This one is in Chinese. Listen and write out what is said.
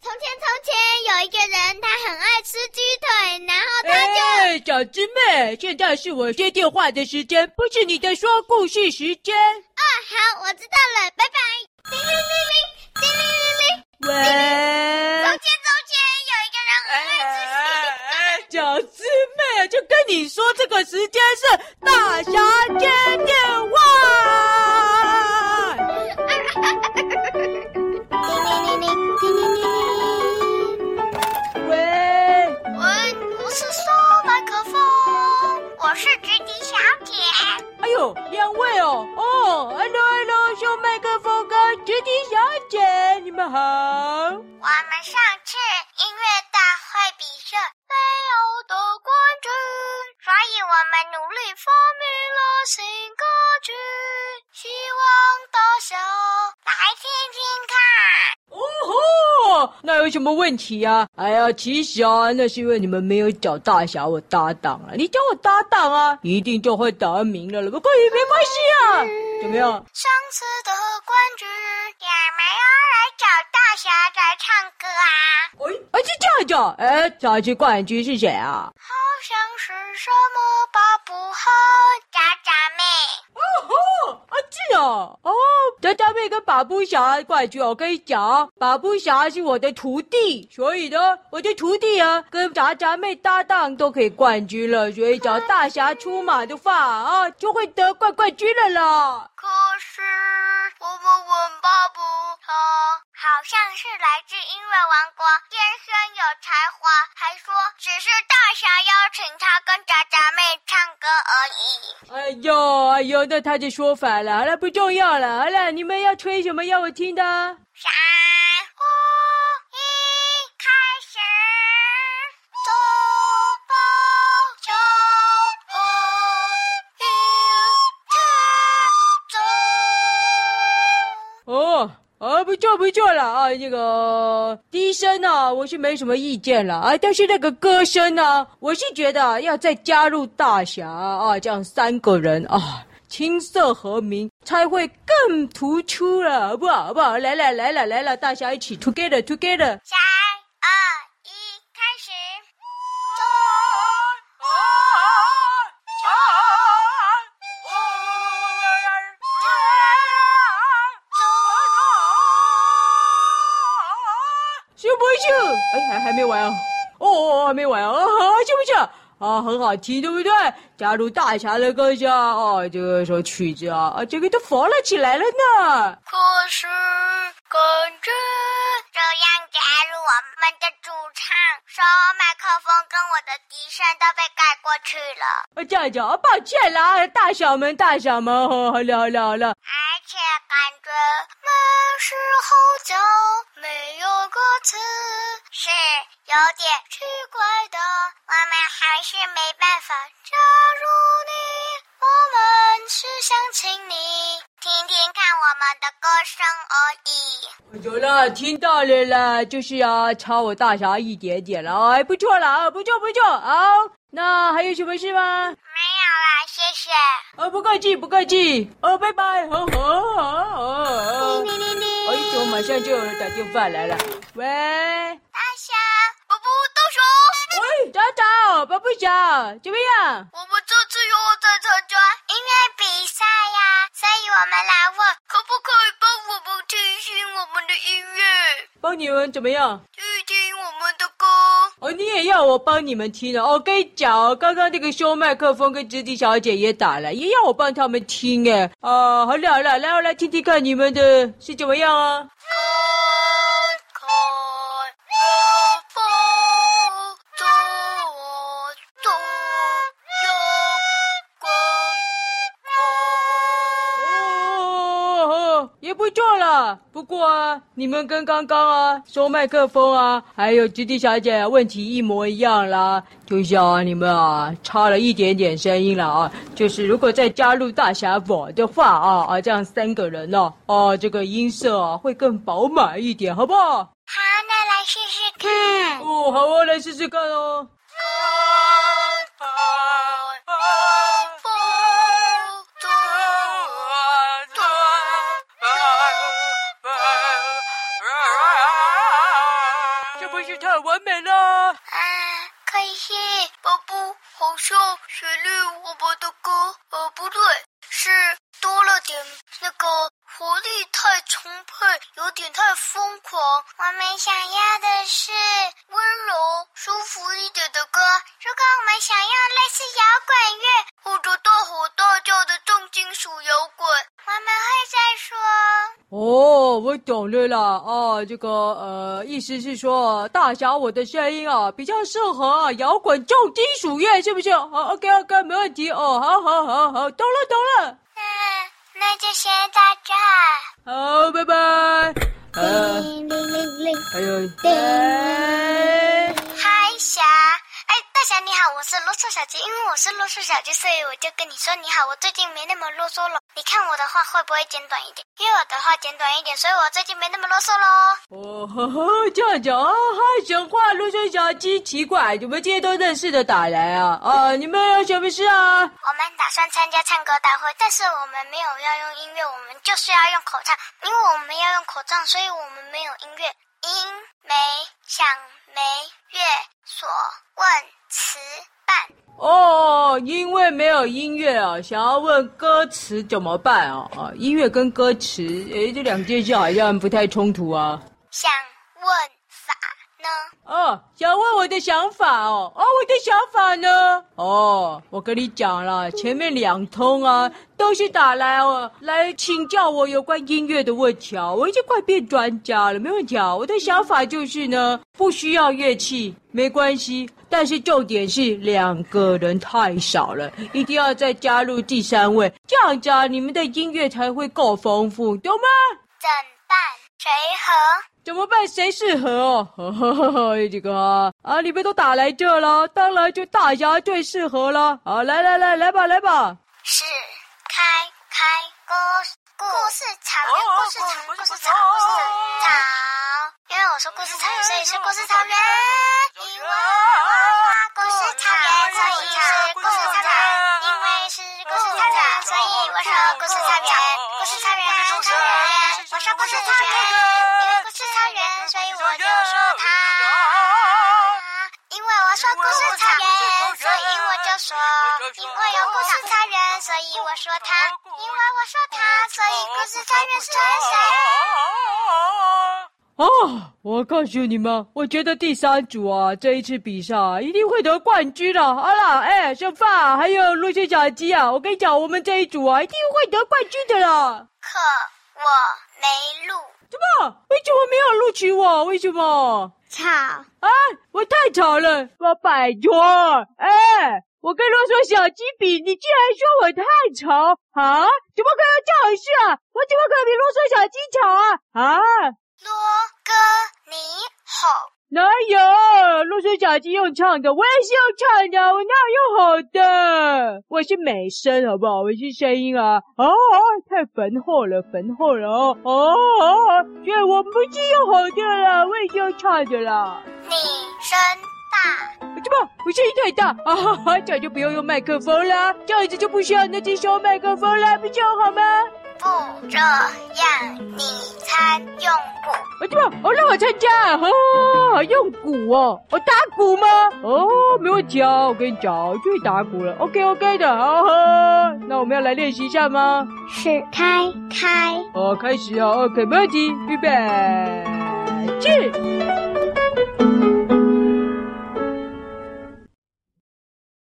从前从前有一个人，他很爱吃鸡腿，然后他就……哎，小师妹，现在是我接电话的时间，不是你的说故事时间。哦，好，我知道了，拜拜。叮铃铃铃，叮铃铃铃。喂。从前从前有一个人很爱吃鸡腿。哎，哎，小师妹，就跟你说，这个时间是大侠接电话。两位哦，哦，Hello，Hello，小麦克风哥、杰迪小姐，你们好。我们上次音乐大会比赛没有得冠军，所以我们努力发明了新歌曲，希望大家那有什么问题呀？啊？哎呀，其实啊，那是因为你们没有找大侠我搭档啊。你找我搭档啊，一定就会得名了了。不过也没关系啊，怎么样？上次的冠军也没有来找大侠来唱歌啊。哎，哎，是这样讲。哎，上次冠军是谁啊？好像是什么巴布和渣渣妹。哦吼，啊是哦，哦，渣渣妹跟巴布侠冠军，我跟你讲，巴布侠是我的徒弟，所以呢，我的徒弟啊跟渣渣妹搭档都可以冠军了，所以找大侠出马的话啊，就会得冠冠军了啦。可是我们问巴布，他好像是来自音乐王国，天生有才华，还说只是大侠邀请他跟渣渣妹唱歌而已。哎呦哎呦，那他就说反了，好了，不重要了，好了，你们要吹什么要我听的？三二一，开始，走吧，小朋友，哦。啊，不错不错了啊！这个低声呢，我是没什么意见了啊。但是那个歌声呢，我是觉得要再加入大侠啊，这样三个人啊，青色和鸣才会更突出了，好不好？好不好？来了来了来了，大家一起 together together。哎，还还没完啊！哦哦，还没完啊！行不行？啊，很好听，对不对？加入大侠的歌声啊，这个首曲子啊，啊，这个都佛了起来了呢。可是感觉这样加入我们的主唱，说麦克风跟我的笛声都被盖过去了。啊，这样讲，抱歉啦，大小们，大小们，好了好了好了。而且感觉没时候就没有歌词，是有点奇怪的。我们还是没办法加入你，我们是想请你听听看我们的歌声而已。有了，听到了啦，就是要超我大侠一点点了，哎，不错了啊，不错不错，好，那还有什么事吗？没有了，谢谢。哦，不客气不客气，哦，拜拜，好好好好。哎，怎么马上就有人打电话来了？喂，大侠，宝宝到手。喂，找找，宝宝侠，怎么样？乐？帮你们怎么样？去听我们的歌。哦，你也要我帮你们听了？哦，跟你讲，刚刚那个修麦克风跟直笛小姐也打了，也要我帮他们听哎。啊，好了好了，来我来听听看你们的是怎么样啊？不过啊，你们跟刚刚啊收麦克风啊，还有吉吉小姐问题一模一样啦，就像你们啊差了一点点声音了啊。就是如果再加入大侠我的话啊啊，这样三个人呢啊，啊，这个音色啊会更饱满一点，好不好？好，那来试试看。哦，好啊，来试试看哦。不我们想要的是温柔、舒服一点的歌。如果我们想要类似摇滚乐或者大吼大叫的重金属摇滚，我们会再说。哦，我懂了啦。啊，这个呃，意思是说，大侠我的声音啊，比较适合啊摇滚重金属乐，是不是？好，OK，OK，没问题。哦，好好好好，懂了懂了。嗯，那就谢谢大家。好，拜拜。还有，叮，嗨，侠。大侠你好，我是啰嗦小鸡。因为我是啰嗦小鸡，所以我就跟你说你好。我最近没那么啰嗦了，你看我的话会不会简短一点？因为我的话简短一点，所以我最近没那么啰嗦喽。哦呵呵，这样讲啊，还讲话啰嗦小鸡，奇怪，怎么今天都认识的打来啊？啊，你们有什么事啊？我们打算参加唱歌大会，但是我们没有要用音乐，我们就是要用口唱。因为我们要用口唱，所以我们没有音乐。音没想没乐所问。词伴哦，因为没有音乐啊，想要问歌词怎么办啊？啊，音乐跟歌词，诶，这两件事好像不太冲突啊。想？哦，想问我的想法哦。哦，我的想法呢？哦，我跟你讲了，前面两通啊，都是打来哦，来请教我有关音乐的问题啊。我已经快变专家了，没问题啊。我的想法就是呢，不需要乐器，没关系。但是重点是两个人太少了，一定要再加入第三位，这样子啊，你们的音乐才会够丰富，懂吗？怎办？谁和？怎么办？谁适合哦？这个啊，啊，你们都打来这了，当然就大侠最适合了。啊，来来来，来吧来吧。是开开歌故事草原，故事草原，故事草原，故事草。因为我说故事草原，所以是故事草原。因为故事草原，所以是故事草原。因为是故事草原，所以我说故事草原。故事草原，草原，我说故事草原。我就说他。因为我说故事草原，所以我就说。因为有故事草原，所以我说他。因为我说他，所以故事草原是谁？哦，我告诉你们，我觉得第三组啊，这一次比赛啊，一定会得冠军了。好了，哎，小发还有陆小小鸡啊，我跟你讲，我们这一组啊，一定会得冠军的啦。可我没录。怎么？为什么没有录取我？为什么？吵！啊，我太吵了，我拜托。哎，我跟啰嗦小鸡比，你竟然说我太吵啊？怎么可能这回事啊？我怎么可能比啰嗦小鸡吵啊？啊？罗哥？陆叔小鸡用唱的，我也是用唱的，我哪有用吼的？我是美声，好不好？我是声音啊。哦，太浑厚了，浑厚了哦。哦，所以我不是用吼的啦，我也是用唱的啦。你声大？怎么？我声音太大啊哈哈，这样就不用用麦克风啦，这样子就不需要那只小麦克风啦，不就好吗？不这样，你参用鼓？啊，对吧？哦，让我参加哦，用鼓哦，我、哦、打鼓吗？哦，没问题啊，我跟你讲，就会打鼓了。OK，OK、OK, OK、的，好，好，那我们要来练习一下吗？是开开。哦，开始哦，OK，没问题，预备，起。